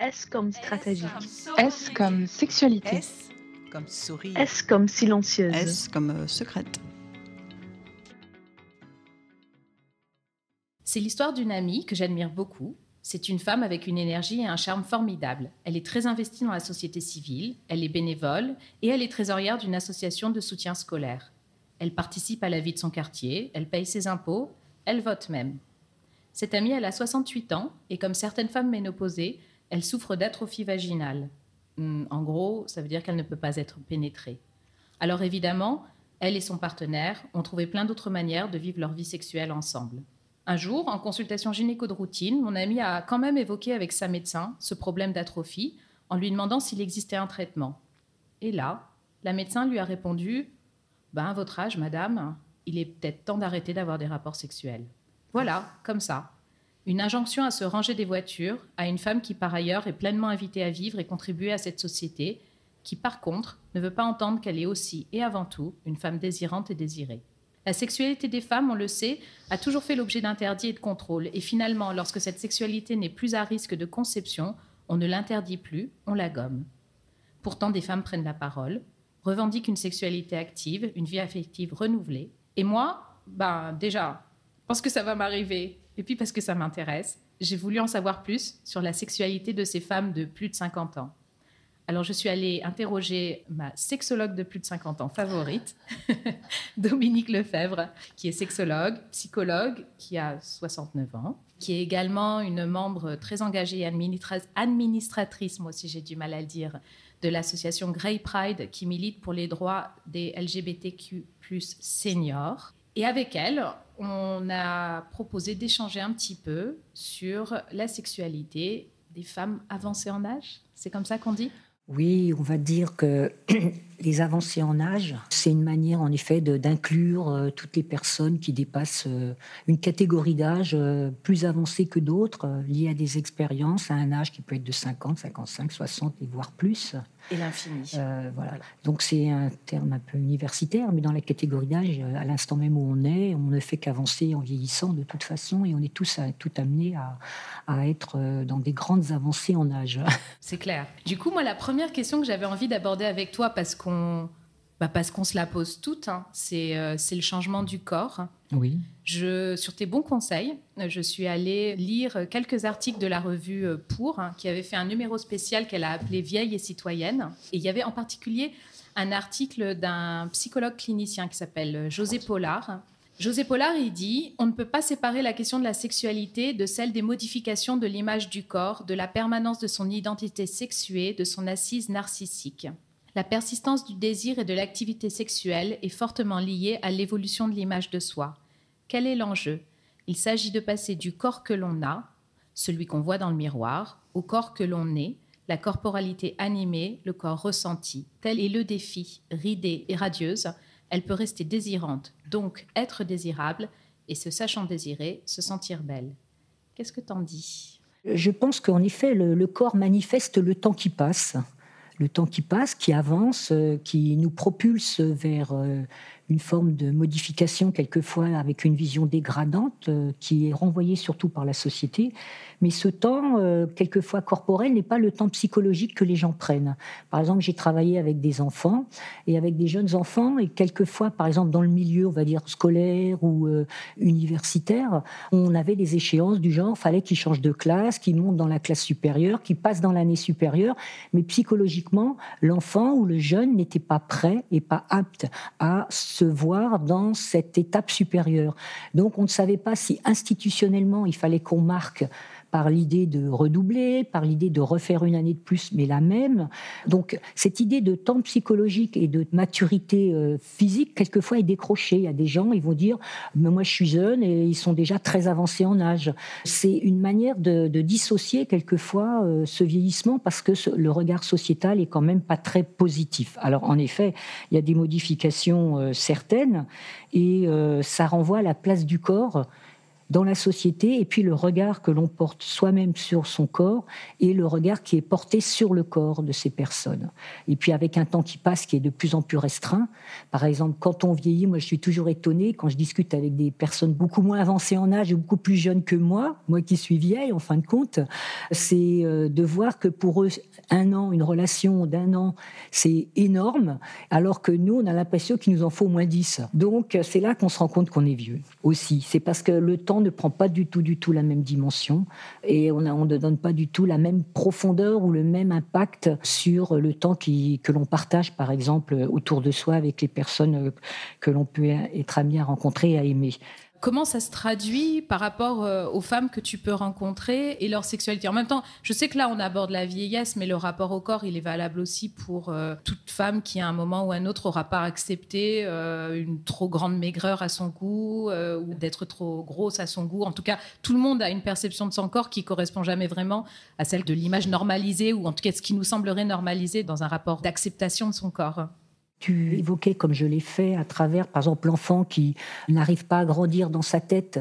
S comme stratégie. S comme sexualité. S comme sourire. S comme silencieuse. S comme euh, secrète. C'est l'histoire d'une amie que j'admire beaucoup. C'est une femme avec une énergie et un charme formidables. Elle est très investie dans la société civile, elle est bénévole et elle est trésorière d'une association de soutien scolaire. Elle participe à la vie de son quartier, elle paye ses impôts, elle vote même. Cette amie, elle a 68 ans et comme certaines femmes ménopausées, elle souffre d'atrophie vaginale. Hmm, En gros, ça veut dire qu'elle ne peut pas être pénétrée. Alors évidemment, elle et son partenaire ont trouvé plein d'autres manières de vivre leur vie sexuelle ensemble. Un jour, en consultation gynéco de routine, mon amie a quand même évoqué avec sa médecin ce problème d'atrophie en lui demandant s'il existait un traitement. Et là, la médecin lui a répondu Ben, à votre âge, madame, il est peut-être temps d'arrêter d'avoir des rapports sexuels. Voilà, comme ça. Une injonction à se ranger des voitures à une femme qui, par ailleurs, est pleinement invitée à vivre et contribuer à cette société, qui, par contre, ne veut pas entendre qu'elle est aussi et avant tout une femme désirante et désirée. La sexualité des femmes, on le sait, a toujours fait l'objet d'interdits et de contrôles. Et finalement, lorsque cette sexualité n'est plus à risque de conception, on ne l'interdit plus, on la gomme. Pourtant, des femmes prennent la parole, revendiquent une sexualité active, une vie affective renouvelée. Et moi, ben déjà, parce que ça va m'arriver, et puis parce que ça m'intéresse, j'ai voulu en savoir plus sur la sexualité de ces femmes de plus de 50 ans. Alors, je suis allée interroger ma sexologue de plus de 50 ans favorite, Dominique Lefebvre, qui est sexologue, psychologue, qui a 69 ans, qui est également une membre très engagée et administra- administratrice, moi aussi j'ai du mal à le dire, de l'association Grey Pride, qui milite pour les droits des LGBTQ seniors. Et avec elle, on a proposé d'échanger un petit peu sur la sexualité des femmes avancées en âge. C'est comme ça qu'on dit? Oui, on va dire que les avancées en âge, c'est une manière en effet d'inclure euh, toutes les personnes qui dépassent euh, une catégorie d'âge euh, plus avancée que d'autres, euh, liée à des expériences, à un âge qui peut être de 50, 55, 60 et voire plus. Et l'infini. Euh, voilà. Donc c'est un terme un peu universitaire, mais dans la catégorie d'âge, à l'instant même où on est, on ne fait qu'avancer en vieillissant de toute façon, et on est tous à, tout amenés à, à être dans des grandes avancées en âge. C'est clair. Du coup, moi, la première question que j'avais envie d'aborder avec toi, parce qu'on bah, parce qu'on se la pose toutes, hein, c'est euh, c'est le changement du corps. Oui. Je, sur tes bons conseils, je suis allée lire quelques articles de la revue euh, Pour, hein, qui avait fait un numéro spécial qu'elle a appelé Vieille et citoyenne. Et il y avait en particulier un article d'un psychologue clinicien qui s'appelle euh, José Pollard. José Pollard, il dit On ne peut pas séparer la question de la sexualité de celle des modifications de l'image du corps, de la permanence de son identité sexuée, de son assise narcissique. La persistance du désir et de l'activité sexuelle est fortement liée à l'évolution de l'image de soi. Quel est l'enjeu? Il s'agit de passer du corps que l'on a, celui qu'on voit dans le miroir, au corps que l'on est, la corporalité animée, le corps ressenti. Tel est le défi. Ridée et radieuse, elle peut rester désirante, donc être désirable, et se sachant désirée, se sentir belle. Qu'est-ce que t'en dis? Je pense qu'en effet, le, le corps manifeste le temps qui passe. Le temps qui passe, qui avance, euh, qui nous propulse vers euh, une forme de modification, quelquefois avec une vision dégradante, euh, qui est renvoyée surtout par la société. Mais ce temps, euh, quelquefois corporel, n'est pas le temps psychologique que les gens prennent. Par exemple, j'ai travaillé avec des enfants et avec des jeunes enfants, et quelquefois, par exemple, dans le milieu, on va dire, scolaire ou euh, universitaire, on avait des échéances du genre, fallait qu'ils changent de classe, qu'ils montent dans la classe supérieure, qu'ils passent dans l'année supérieure, mais psychologiquement, l'enfant ou le jeune n'était pas prêt et pas apte à voir dans cette étape supérieure. Donc, on ne savait pas si institutionnellement, il fallait qu'on marque par l'idée de redoubler, par l'idée de refaire une année de plus, mais la même. Donc cette idée de temps psychologique et de maturité euh, physique, quelquefois, est décrochée. Il y a des gens, ils vont dire, mais moi je suis jeune et ils sont déjà très avancés en âge. C'est une manière de, de dissocier quelquefois euh, ce vieillissement parce que le regard sociétal est quand même pas très positif. Alors en effet, il y a des modifications euh, certaines et ça renvoie à la place du corps dans la société, et puis le regard que l'on porte soi-même sur son corps et le regard qui est porté sur le corps de ces personnes. Et puis avec un temps qui passe qui est de plus en plus restreint, par exemple, quand on vieillit, moi je suis toujours étonnée quand je discute avec des personnes beaucoup moins avancées en âge et beaucoup plus jeunes que moi, moi qui suis vieille en fin de compte, c'est euh, de voir que pour eux, un an, une relation d'un an, c'est énorme, alors que nous, on a l'impression qu'il nous en faut au moins dix. Donc c'est là qu'on se rend compte qu'on est vieux aussi. C'est parce que le temps ne prend pas du tout, du tout la même dimension et on, ne donne pas du tout la même profondeur ou le même impact sur le temps que l'on partage, par exemple, autour de soi avec les personnes que l'on peut être amené à rencontrer et à aimer. Comment ça se traduit par rapport euh, aux femmes que tu peux rencontrer et leur sexualité? En même temps, je sais que là, on aborde la vieillesse, mais le rapport au corps, il est valable aussi pour euh, toute femme qui, à un moment ou un autre, aura pas accepté euh, une trop grande maigreur à son goût ou d'être trop grosse à son goût. En tout cas, tout le monde a une perception de son corps qui correspond jamais vraiment à celle de l'image normalisée ou en tout cas ce qui nous semblerait normalisé dans un rapport d'acceptation de son corps. Tu évoquais, comme je l'ai fait, à travers, par exemple, l'enfant qui n'arrive pas à grandir dans sa tête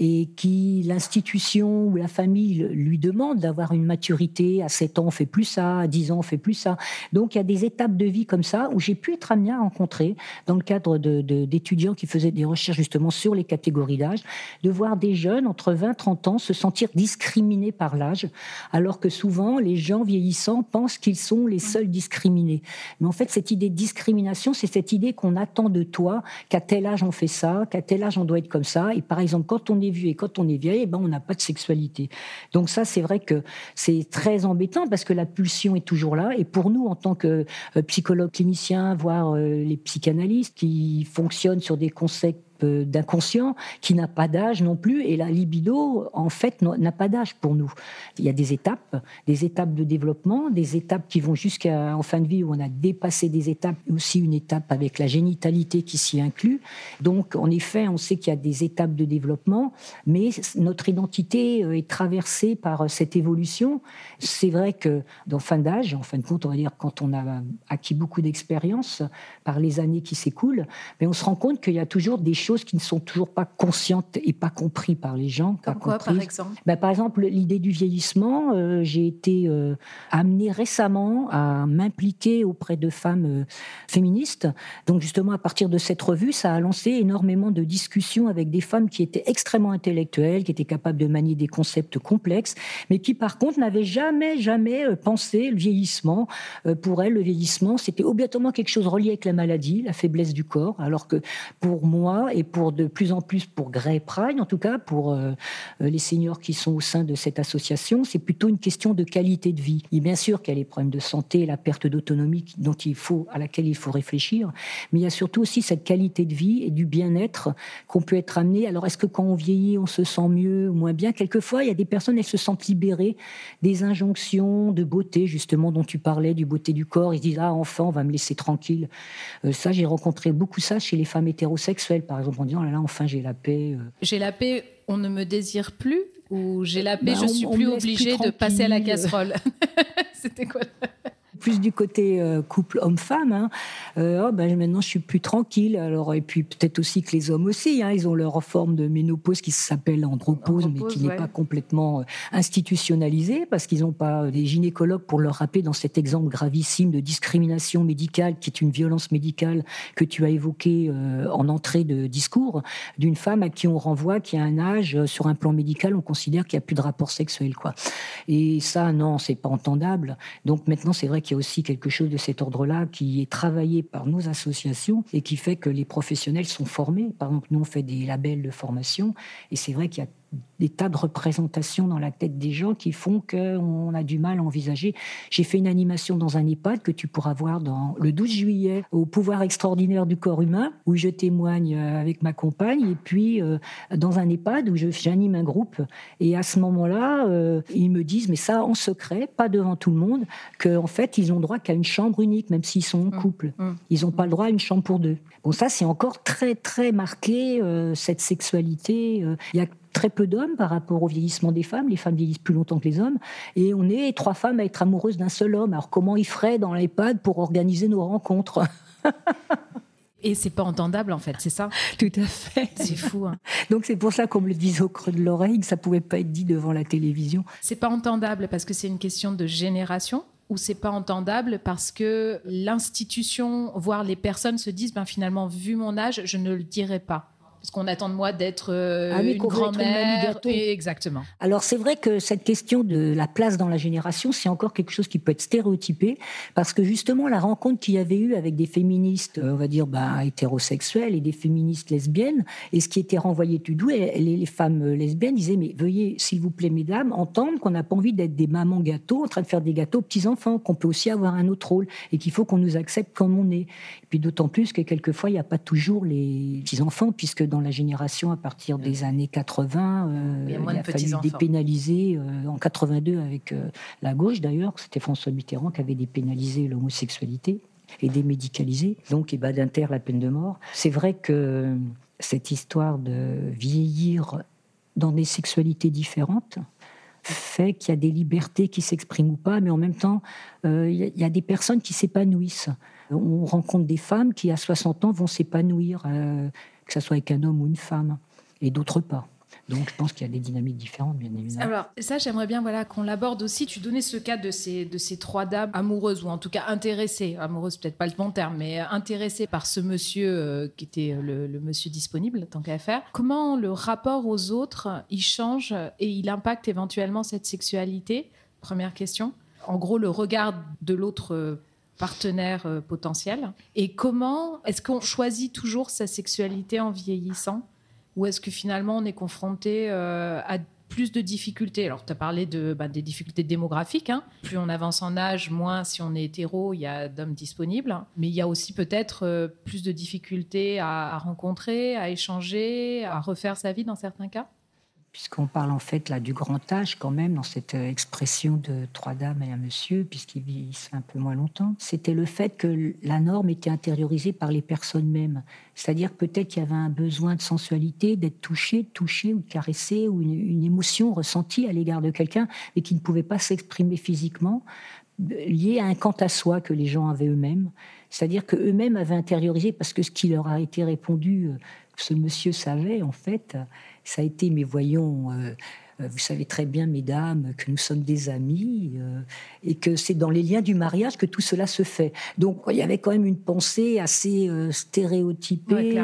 et qui l'institution ou la famille lui demande d'avoir une maturité. À 7 ans, on fait plus ça, à 10 ans, on fait plus ça. Donc il y a des étapes de vie comme ça où j'ai pu être amené à rencontrer, dans le cadre d'étudiants de, qui faisaient des recherches justement sur les catégories d'âge, de voir des jeunes entre 20 et 30 ans se sentir discriminés par l'âge, alors que souvent les gens vieillissants pensent qu'ils sont les seuls discriminés. Mais en fait, cette idée de discrimination, c'est cette idée qu'on attend de toi qu'à tel âge on fait ça, qu'à tel âge on doit être comme ça. Et par exemple, quand on est vu et quand on est vieille, eh ben, on n'a pas de sexualité. Donc ça, c'est vrai que c'est très embêtant parce que la pulsion est toujours là. Et pour nous, en tant que euh, psychologues cliniciens, voire euh, les psychanalystes qui fonctionnent sur des concepts d'inconscient qui n'a pas d'âge non plus. Et la libido, en fait, n'a pas d'âge pour nous. Il y a des étapes, des étapes de développement, des étapes qui vont jusqu'en fin de vie où on a dépassé des étapes, aussi une étape avec la génitalité qui s'y inclut. Donc, en effet, on sait qu'il y a des étapes de développement, mais notre identité euh, est traversée par euh, cette évolution. C'est vrai que dans fin d'âge, en fin de compte, on va dire quand on a acquis beaucoup d'expérience par les années qui s'écoulent, mais on se rend compte qu'il y a toujours des choses qui ne sont toujours pas conscientes et pas comprises par les gens. Comme quoi, par exemple ben, Par exemple, l'idée du vieillissement. Euh, j'ai été euh, amenée récemment à m'impliquer auprès de femmes euh, féministes. Donc justement, à partir de cette revue, ça a lancé énormément de discussions avec des femmes qui étaient extrêmement intellectuelles, qui étaient capables de manier des concepts complexes, mais qui par contre n'avaient jamais, jamais pensé le vieillissement. pour elles, le vieillissement, c'était obligatoirement quelque chose relié avec la maladie, la faiblesse du corps, alors que pour moi, et pour de plus en plus pour Grey Pride, en tout cas pour euh, euh, les seniors qui sont au sein de cette association, c'est plutôt une question de qualité de vie. Et bien sûr qu'il y a les problèmes de santé, la perte d'autonomie dont il faut, à laquelle il faut réfléchir, mais il y a surtout aussi cette qualité de vie et du bien-être qu'on peut être amené. Alors est-ce que quand on vieillit, on se sent mieux ou moins bien? Quelquefois, il y a des personnes, elles se sentent libérées des injonctions de beauté, justement, dont tu parlais, du beauté du corps. Ils disent, ah, enfin, on va me laisser tranquille. Euh, ça, j'ai rencontré beaucoup ça chez les femmes hétérosexuelles, par exemple en disant là, là enfin j'ai la paix. Euh. J'ai la paix, on ne me désire plus ou j'ai la paix, bah, je suis plus obligée de passer à la casserole. C'était quoi plus du côté euh, couple homme-femme. Hein. Euh, oh, ben, maintenant, je suis plus tranquille. Alors, et puis peut-être aussi que les hommes aussi, hein, ils ont leur forme de ménopause qui s'appelle andropause, mais qui n'est pas complètement euh, institutionnalisée parce qu'ils n'ont pas des gynécologues pour leur rappeler dans cet exemple gravissime de discrimination médicale qui est une violence médicale que tu as évoqué en entrée de discours d'une femme à qui on renvoie qui a un âge sur un plan médical, on considère qu'il n'y a plus de rapport sexuel, quoi. Et ça, non, c'est pas entendable. Donc maintenant, c'est vrai qu'il y a aussi quelque chose de cet ordre-là qui est travaillé par nos associations et qui fait que les professionnels sont formés. Par exemple, nous, on fait des labels de formation et c'est vrai qu'il y a des tas de représentations dans la tête des gens qui font qu'on a du mal à envisager. J'ai fait une animation dans un EHPAD que tu pourras voir dans le 12 juillet au pouvoir extraordinaire du corps humain, où je témoigne euh, avec ma compagne, et puis euh, dans un EHPAD où j'anime un groupe. Et à ce moment-là, euh, ils me disent, mais ça en secret, pas devant tout le monde, qu'en fait, ils ont droit qu'à une chambre unique, même s'ils sont en mmh. couple. Mmh. Ils n'ont pas le droit à une chambre pour deux. Bon, ça, c'est encore très, très marqué, cette sexualité. Il y a très peu d'hommes par rapport au vieillissement des femmes. Les femmes vieillissent plus longtemps que les hommes. Et on est trois femmes à être amoureuses d'un seul homme. Alors comment ils feraient dans l'EHPAD pour organiser nos rencontres? Et c'est pas entendable en fait, c'est ça? Tout à fait. C'est fou. Hein. Donc c'est pour ça qu'on me le disait au creux de l'oreille, que ça pouvait pas être dit devant la télévision. C'est pas entendable parce que c'est une question de génération ou c'est pas entendable parce que l'institution, voire les personnes se disent ben finalement vu mon âge, je ne le dirai pas? Parce qu'on attend de moi d'être euh, ah une grand-mère. Exactement. Alors c'est vrai que cette question de la place dans la génération, c'est encore quelque chose qui peut être stéréotypé, parce que justement la rencontre qu'il y avait eu avec des féministes, euh, on va dire bah, hétérosexuelles et des féministes lesbiennes, et ce qui était renvoyé tout doux, les, les femmes lesbiennes disaient mais veuillez s'il vous plaît mesdames entendre qu'on n'a pas envie d'être des mamans gâteaux en train de faire des gâteaux aux petits enfants, qu'on peut aussi avoir un autre rôle et qu'il faut qu'on nous accepte comme on est. Et puis d'autant plus que quelquefois il n'y a pas toujours les petits enfants puisque dans la génération à partir des années 80. Euh, il, a, fallu dépénaliser euh, en 82 avec euh, la gauche d'ailleurs. C'était François Mitterrand qui avait dépénalisé l'homosexualité et démédicalisé, donc et d'inter la peine de mort. C'est vrai que cette histoire de vieillir dans des sexualités différentes fait qu'il y a des libertés qui s'expriment ou pas, mais en même temps, il y, a des personnes qui s'épanouissent. On rencontre des femmes qui, à 60 ans, vont s'épanouir que ce soit avec un homme ou une femme, et d'autres pas. Donc, je pense qu'il y a des dynamiques différentes, bien évidemment. Alors, ça, j'aimerais bien voilà, qu'on l'aborde aussi. Tu donnais ce cas de ces, de ces trois dames amoureuses, ou en tout cas intéressées, amoureuses, peut-être pas le bon terme, mais intéressées par ce monsieur euh, qui était le, le, monsieur disponible, tant qu'à faire. Comment le rapport aux autres, il change et il impacte éventuellement cette sexualité? Première question. En gros, le regard de l'autre euh, partenaire euh, potentiel Et comment est-ce qu'on choisit toujours sa sexualité en vieillissant? Ou est-ce que finalement on est confronté euh, à plus de difficultés? Alors, tu as parlé de, bah, des difficultés démographiques. Hein. Plus on avance en âge, moins si on est hétéro, il y a d'hommes disponibles. Mais il y a aussi peut-être euh, plus de difficultés à rencontrer, à échanger, à refaire sa vie dans certains cas? Puisqu'on parle en fait là du grand âge quand même dans cette euh, expression de trois dames et un monsieur, puisqu'ils vieillissent un peu moins longtemps, c'était le fait que la norme était intériorisée par les personnes mêmes. C'est-à-dire peut-être qu'il y avait un besoin de sensualité, d'être touché, touché ou de caresser, ou une, émotion ressentie à l'égard de quelqu'un, et qui ne pouvait pas s'exprimer physiquement, lié à un quant à soi que les gens avaient eux-mêmes. C'est-à-dire qu'eux-mêmes avaient intériorisé, parce que ce qui leur a été répondu, euh, ce monsieur savait en fait, ça a été, mais voyons, euh, euh, vous savez très bien, mesdames, que nous sommes des amis euh, et que c'est dans les liens du mariage que tout cela se fait. Donc il y avait quand même une pensée assez stéréotypée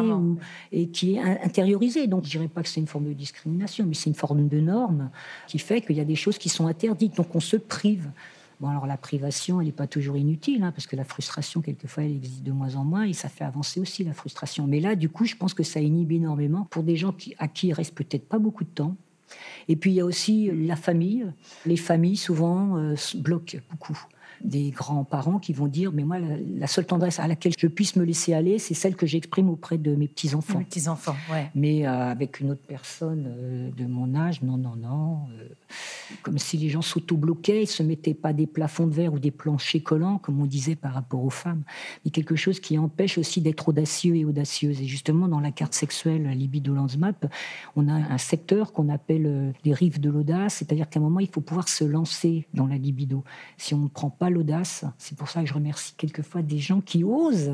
et qui est intériorisée. Donc je dirais pas que c'est une forme de discrimination, mais c'est une forme de norme qui fait qu'il y a des choses qui sont interdites. Donc on se prive. Bon, alors la privation, elle n'est pas toujours inutile, hein, parce que la frustration, quelquefois, elle existe de moins en moins, et ça fait avancer aussi la frustration. Mais là, du coup, je pense que ça inhibe énormément pour des gens à qui il reste peut-être pas beaucoup de temps. Et puis, il y a aussi la famille. Les familles, souvent, euh, bloquent beaucoup des grands-parents qui vont dire mais moi la, seule tendresse à laquelle je puisse me laisser aller c'est celle que j'exprime auprès de mes petits enfants mes petits enfants ouais. Mais euh, avec une autre personne euh, de mon âge non non non euh, comme si les gens s'auto-bloquaient ils se mettaient pas des plafonds de verre ou des planchers collants comme on disait par rapport aux femmes mais quelque chose qui empêche aussi d'être audacieux et audacieuse. Et justement dans la carte sexuelle libido Map on a un secteur qu'on appelle les rives de l'audace c'est-à-dire qu'à un moment il faut pouvoir se lancer dans la libido. Si on ne prend pas l'audace. C'est pour ça que je remercie quelquefois des gens qui osent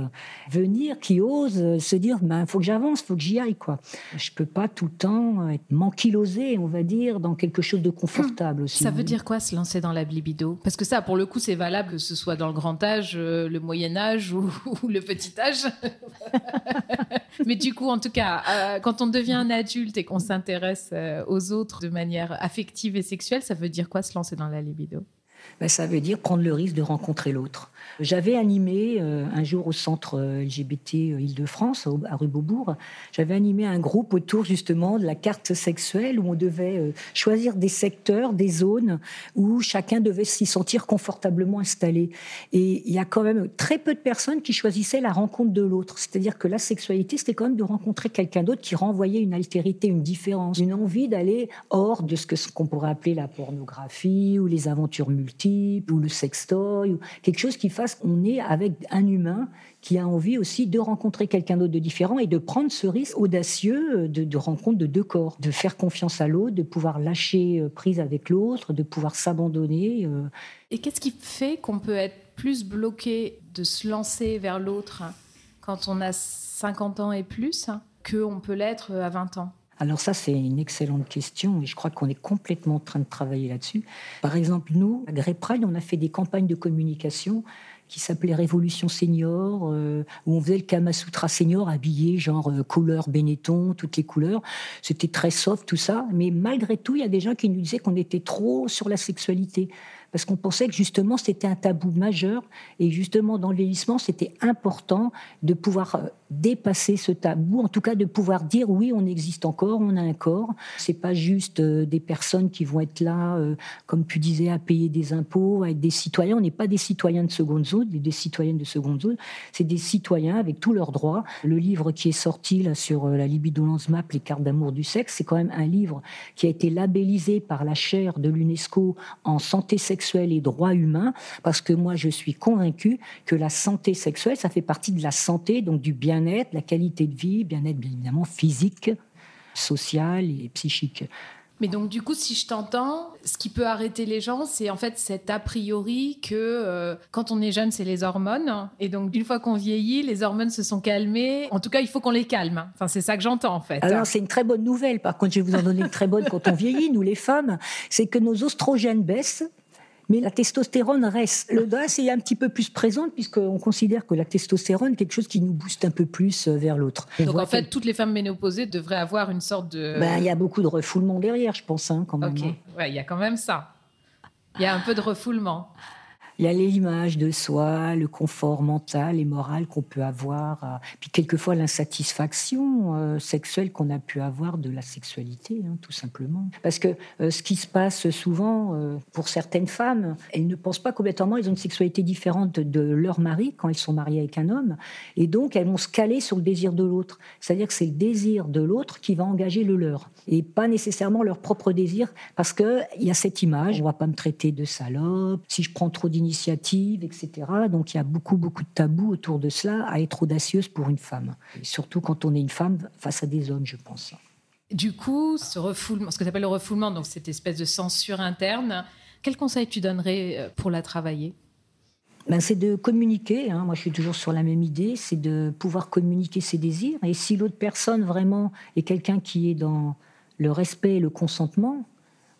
venir, qui osent se dire il ben, faut que j'avance, il faut que j'y aille. Quoi. Je ne peux pas tout le temps être manquilosé, on va dire, dans quelque chose de confortable aussi. Ça veut dire quoi se lancer dans la libido? Parce que ça, pour le coup, c'est valable que ce soit dans le grand âge, euh, le moyen âge ou, le petit âge. Mais du coup, en tout cas, euh, quand on devient un adulte et qu'on s'intéresse euh, aux autres de manière affective et sexuelle, ça veut dire quoi se lancer dans la libido? Ben, ça veut dire prendre le risque de rencontrer l'autre. J'avais animé euh, un jour au centre euh, LGBT euh, Île-de-France, à rue Beaubourg, j'avais animé un groupe autour justement de la carte sexuelle où on devait choisir des secteurs, des zones où chacun devait s'y sentir confortablement installé. Et il y a quand même très peu de personnes qui choisissaient la rencontre de l'autre. C'est-à-dire que la sexualité, c'était quand même de rencontrer quelqu'un d'autre qui renvoyait une altérité, une différence, une envie d'aller hors de ce qu'on pourrait appeler la pornographie ou les aventures multiples ou le sextoy, ou quelque chose qui fasse qu'on est avec un humain qui a envie aussi de rencontrer quelqu'un d'autre de différent et de prendre ce risque audacieux de, rencontre de deux corps, de faire confiance à l'autre, de pouvoir lâcher euh, prise avec l'autre, de pouvoir s'abandonner. Euh. Et qu'est-ce qui fait qu'on peut être plus bloqué de se lancer vers l'autre quand on a 50 ans et plus qu'on peut l'être à 20 ans? Alors ça, c'est une excellente question et je crois qu'on est complètement en train de travailler là-dessus. Par exemple, nous, à Grey on a fait des campagnes de communication qui s'appelait Révolution Senior, euh, où on faisait le Kama Sutra Senior habillé, genre euh, couleur Benetton, toutes les couleurs. C'était très soft, tout ça. Mais malgré tout, il y a des gens qui nous disaient qu'on était trop sur la sexualité parce qu'on pensait que justement c'était un tabou majeur et justement dans le vieillissement c'était important de pouvoir euh, dépasser ce tabou, en tout cas de pouvoir dire oui on existe encore, on a un corps. C'est pas juste euh, des personnes qui vont être là, euh, comme tu disais, à payer des impôts, à être des citoyens. On n'est pas des citoyens de seconde zone, des citoyennes de seconde zone. C'est des citoyens avec tous leurs droits. Le livre qui est sorti là sur la libido map, les cartes d'amour du sexe, c'est quand même un livre qui a été labellisé par la chaire de l'UNESCO en santé sexuelle et droits humains, parce que moi je suis convaincue que la santé sexuelle, ça fait partie de la santé, donc du bien-être, la qualité de vie, bien-être bien évidemment physique, social et psychique. Mais donc, du coup, si je t'entends, ce qui peut arrêter les gens, c'est en fait cet a priori que euh, quand on est jeune, c'est les hormones. Et donc, une fois qu'on vieillit, les hormones se sont calmées. En tout cas, il faut qu'on les calme. Enfin, c'est ça que j'entends, en fait. Alors, c'est une très bonne nouvelle. Par contre, je vais vous en donner une très bonne quand on vieillit, nous les femmes. C'est que nos oestrogènes baissent mais la testostérone reste. Le DAS est un petit peu plus présente puisqu'on considère que la testostérone est quelque chose qui nous booste un peu plus euh, vers l'autre. Donc en fait, toutes les femmes ménopausées devraient avoir une sorte de... Ben, il y a beaucoup de refoulement derrière, je pense, hein, quand même. Ok, hein. il y a quand même ça. Il y a un peu de refoulement. Il y a l'image de soi, le confort mental et moral qu'on peut avoir, euh, puis quelquefois l'insatisfaction euh, sexuelle qu'on a pu avoir de la sexualité, hein, tout simplement. Parce que euh, ce qui se passe souvent pour certaines femmes, elles ne pensent pas complètement, elles ont une sexualité différente de leur mari quand elles sont mariées avec un homme, et donc elles vont se caler sur le désir de l'autre. C'est-à-dire que c'est le désir de l'autre qui va engager le leur, et pas nécessairement leur propre désir, parce qu'il y a cette image, on va pas me traiter de salope, si je prends trop d'initiatives, initiative, etc. Donc il y a beaucoup, beaucoup de tabous autour de cela à être audacieuse pour une femme. surtout quand on est une femme face à des hommes, je pense. Du coup, ce refoulement, ce que tu appelles le refoulement, donc cette espèce de censure interne, quel conseil tu donnerais euh, pour la travailler? Ben, c'est de communiquer. Hein. Moi, je suis toujours sur la même idée, c'est de pouvoir communiquer ses désirs. Et si l'autre personne vraiment est quelqu'un qui est dans le respect et le consentement,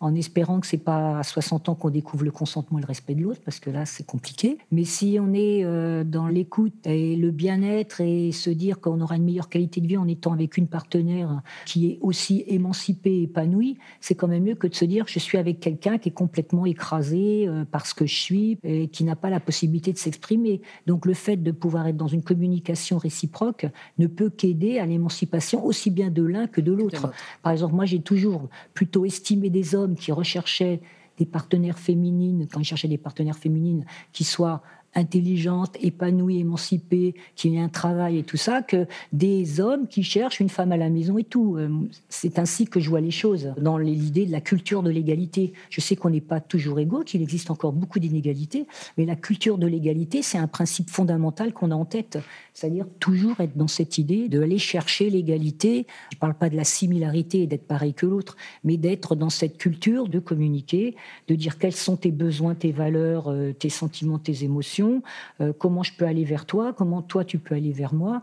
en espérant que c'est pas à 60 ans qu'on découvre le consentement et le respect de l'autre, parce que là, c'est compliqué. Mais si on est euh, dans l'écoute et le bien-être et se dire qu'on aura une meilleure qualité de vie en étant avec une partenaire qui est aussi émancipée, épanouie, c'est quand même mieux que de se dire je suis avec quelqu'un qui est complètement écrasé euh, parce que je suis et qui n'a pas la possibilité de s'exprimer. Donc le fait de pouvoir être dans une communication réciproque ne peut qu'aider à l'émancipation aussi bien de l'un que de l'autre. Par exemple, moi j'ai toujours plutôt estimé des hommes qui recherchaient des partenaires féminines, quand ils cherchaient des partenaires féminines qui soient intelligente, épanouie, émancipée, qui ait un travail et tout ça, que des hommes qui cherchent une femme à la maison et tout. Euh, c'est ainsi que je vois les choses, dans l'idée de la culture de l'égalité. Je sais qu'on n'est pas toujours égaux, qu'il existe encore beaucoup d'inégalités, mais la culture de l'égalité, c'est un principe fondamental qu'on a en tête. C'est-à-dire toujours être dans cette idée de aller chercher l'égalité. Je ne parle pas de la similarité et d'être pareil que l'autre, mais d'être dans cette culture de communiquer, de dire quels sont tes besoins, tes valeurs, euh, tes sentiments, tes émotions euh, comment je peux aller vers toi, comment toi tu peux aller vers moi.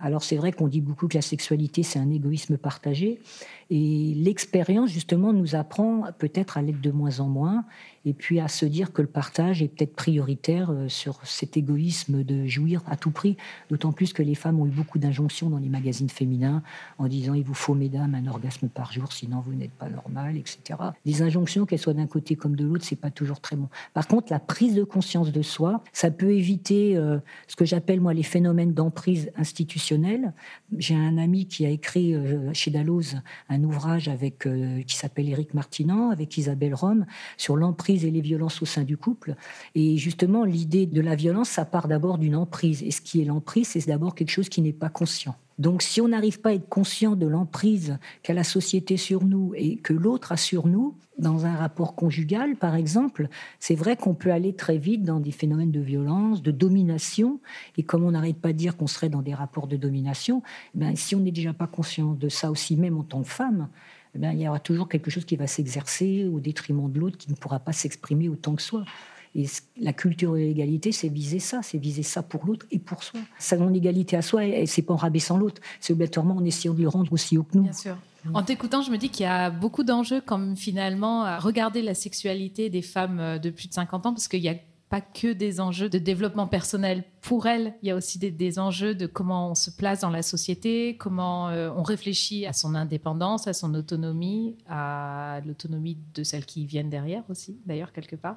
Alors c'est vrai qu'on dit beaucoup que la sexualité c'est un égoïsme partagé et l'expérience justement nous apprend peut-être à l'être de moins en moins et puis à se dire que le partage est peut-être prioritaire euh, sur cet égoïsme de jouir à tout prix, d'autant plus que les femmes ont eu beaucoup d'injonctions dans les magazines féminins en disant il vous faut, mesdames, un orgasme par jour, sinon vous n'êtes pas normal, etc. Des injonctions, qu'elles soient d'un côté comme de l'autre, c'est pas toujours très bon. Par contre, la prise de conscience de soi, ça peut éviter euh, ce que j'appelle moi les phénomènes d'emprise institutionnelle. J'ai un ami qui a écrit euh, chez Dalloz un ouvrage avec qui s'appelle Éric Martinan avec Isabelle Rome sur l'emprise et les violences au sein du couple. Et justement, l'idée de la violence, ça part d'abord d'une emprise. Et ce qui est l'emprise, c'est d'abord quelque chose qui n'est pas conscient. Donc si on n'arrive pas à être conscient de l'emprise qu'a la société sur nous et que l'autre a sur nous, dans un rapport conjugal par exemple, c'est vrai qu'on peut aller très vite dans des phénomènes de violence, de domination. Et comme on n'arrête pas de dire qu'on serait dans des rapports de domination, ben, si on n'est déjà pas conscient de ça aussi même en tant que femme, eh il y aura toujours quelque chose qui va s'exercer au détriment de l'autre, qui ne pourra pas s'exprimer autant que soi. Et la culture de l'égalité, c'est viser ça, c'est viser ça pour l'autre et pour soi. Sa non-égalité à soi, c'est pas en rabaissant l'autre, c'est obligatoirement en essayant de le rendre aussi haut que nous. Bien sûr. En t'écoutant, je me dis qu'il y a beaucoup d'enjeux, comme finalement, à regarder la sexualité des femmes euh, de plus de 50 ans, parce qu'il y a pas que des enjeux de développement personnel pour elles, il y a aussi des, enjeux de comment on se place dans la société, comment euh, on réfléchit à son indépendance, à son autonomie, à l'autonomie de celles qui viennent derrière aussi, d'ailleurs, quelque part.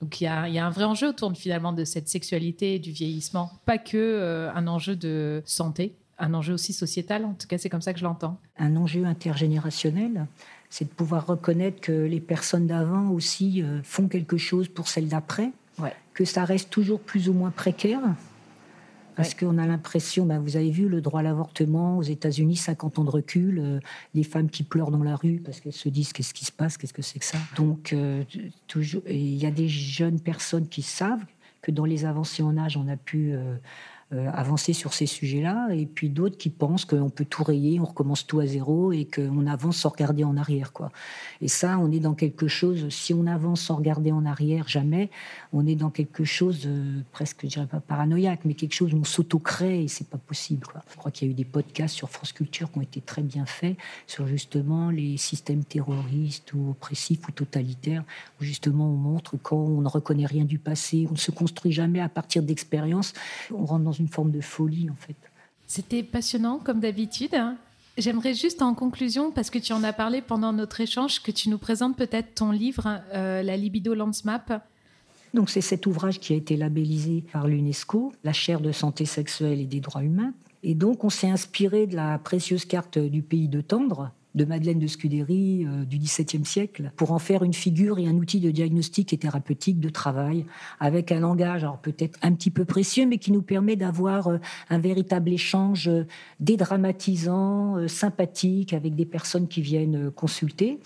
Donc il y, a, un vrai enjeu autour finalement de cette sexualité et du vieillissement, pas que euh, un enjeu de santé, un enjeu aussi sociétal, en tout cas c'est comme ça que je l'entends. Un enjeu intergénérationnel, c'est de pouvoir reconnaître que les personnes d'avant aussi euh, font quelque chose pour celles d'après que ça reste toujours plus ou moins précaire. Parce qu'on a l'impression, ben vous avez vu le droit à l'avortement aux États-Unis, 50 ans de recul, euh, des femmes qui pleurent dans la rue parce qu'elles se disent qu'est-ce qui se passe, qu'est-ce que c'est que ça. Donc, euh, toujours, il y a des jeunes personnes qui savent que dans les avancées en âge, on a pu euh, euh, avancer sur ces sujets-là, et puis d'autres qui pensent qu'on peut tout rayer, on recommence tout à zéro et qu'on avance sans regarder en arrière. Quoi. Et ça, on est dans quelque chose, si on avance sans regarder en arrière, jamais, on est dans quelque chose euh, presque, je dirais pas paranoïaque, mais quelque chose où on s'auto-crée et c'est pas possible. Quoi. Je crois qu'il y a eu des podcasts sur France Culture qui ont été très bien faits sur justement les systèmes terroristes ou oppressifs ou totalitaires, où justement on montre quand on ne reconnaît rien du passé, on ne se construit jamais à partir d'expériences, on rentre dans une forme de folie en fait. C'était passionnant comme d'habitude. J'aimerais juste en conclusion, parce que tu en as parlé pendant notre échange, que tu nous présentes peut-être ton livre, euh, La Libido Landsmap. Donc c'est cet ouvrage qui a été labellisé par l'UNESCO, la chaire de santé sexuelle et des droits humains. Et donc on s'est inspiré de la précieuse carte du pays de Tendre, de Madeleine de Scudéry euh, du XVIIe siècle pour en faire une figure et un outil de diagnostic et thérapeutique de travail avec un langage alors peut-être un petit peu précieux mais qui nous permet d'avoir euh, un véritable échange euh, dédramatisant, sympathique avec des personnes qui viennent consulter.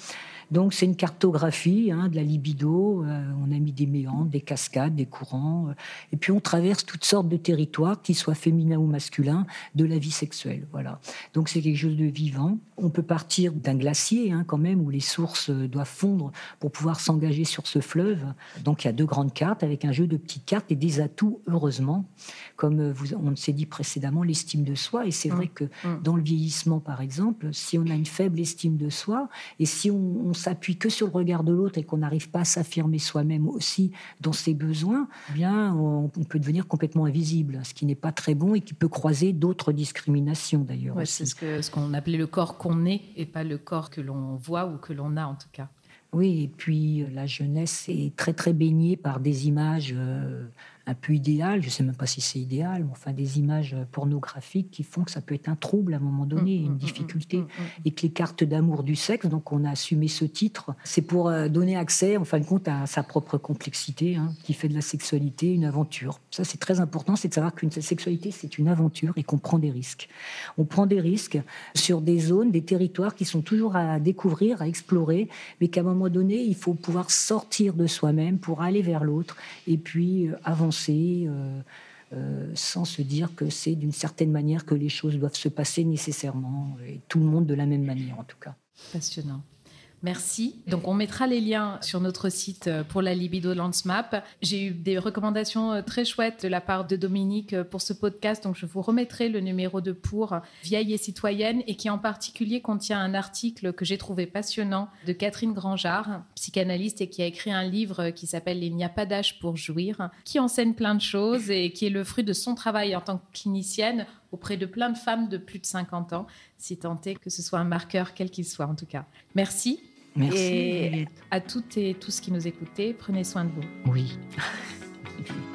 Donc c'est une cartographie hein, de la libido. Euh, on a mis des méandres, des cascades, des courants. Euh, et puis on traverse toutes sortes de territoires, qu'ils soient féminins ou masculins, de la vie sexuelle. Voilà. Donc c'est quelque chose de vivant. On peut partir d'un glacier hein, quand même où les sources euh, doivent fondre pour pouvoir s'engager sur ce fleuve. Donc il y a deux grandes cartes avec un jeu de petites cartes et des atouts, heureusement, comme vous, on s'est dit précédemment, l'estime de soi. Et c'est mmh. vrai que mmh. dans le vieillissement, par exemple, si on a une faible estime de soi et si on on s'appuie que sur le regard de l'autre et qu'on n'arrive pas à s'affirmer soi-même aussi dans ses besoins, eh bien, on, peut devenir complètement invisible, ce qui n'est pas très bon et qui peut croiser d'autres discriminations d'ailleurs. c'est ce qu'on appelait le corps qu'on est et pas le corps que l'on voit ou que l'on a en tout cas. Oui, et puis euh, la jeunesse est très très baignée par des images. Euh, un peu idéal, je ne sais même pas si c'est idéal, mais enfin des images pornographiques qui font que ça peut être un trouble à un moment donné, mm, une mm, mm, difficulté, et que les cartes d'amour du sexe, donc on a assumé ce titre, c'est pour euh, donner accès, en fin de compte, à sa propre complexité, hein, qui fait de la sexualité une aventure. Ça, c'est très important, c'est de savoir qu'une sexualité, c'est une aventure et qu'on prend des risques. On prend des risques sur des zones, des territoires qui sont toujours à découvrir, à explorer, mais qu'à un moment donné, il faut pouvoir sortir de soi-même pour aller vers l'autre et puis euh, avancer euh, euh, sans se dire que c'est d'une certaine manière que les choses doivent se passer nécessairement, et tout le monde de la même manière en tout cas. Passionnant. Merci. Donc, on mettra les liens sur notre site euh, pour la Libido Lance Map. J'ai eu des recommandations euh, très chouettes de la part de Dominique euh, pour ce podcast. Donc, je vous remettrai le numéro de pour Vieille et citoyenne et qui en particulier contient un article que j'ai trouvé passionnant de Catherine Grangeard, psychanalyste et qui a écrit un livre qui s'appelle Il n'y a pas d'âge pour jouir, qui enseigne plein de choses et qui est le fruit de son travail en tant que clinicienne auprès de plein de femmes de plus de 50 ans, si tant est que ce soit un marqueur, quel qu'il soit en tout cas. Merci Merci. À toutes et tous qui nous écoutaient, prenez soin de vous. Oui.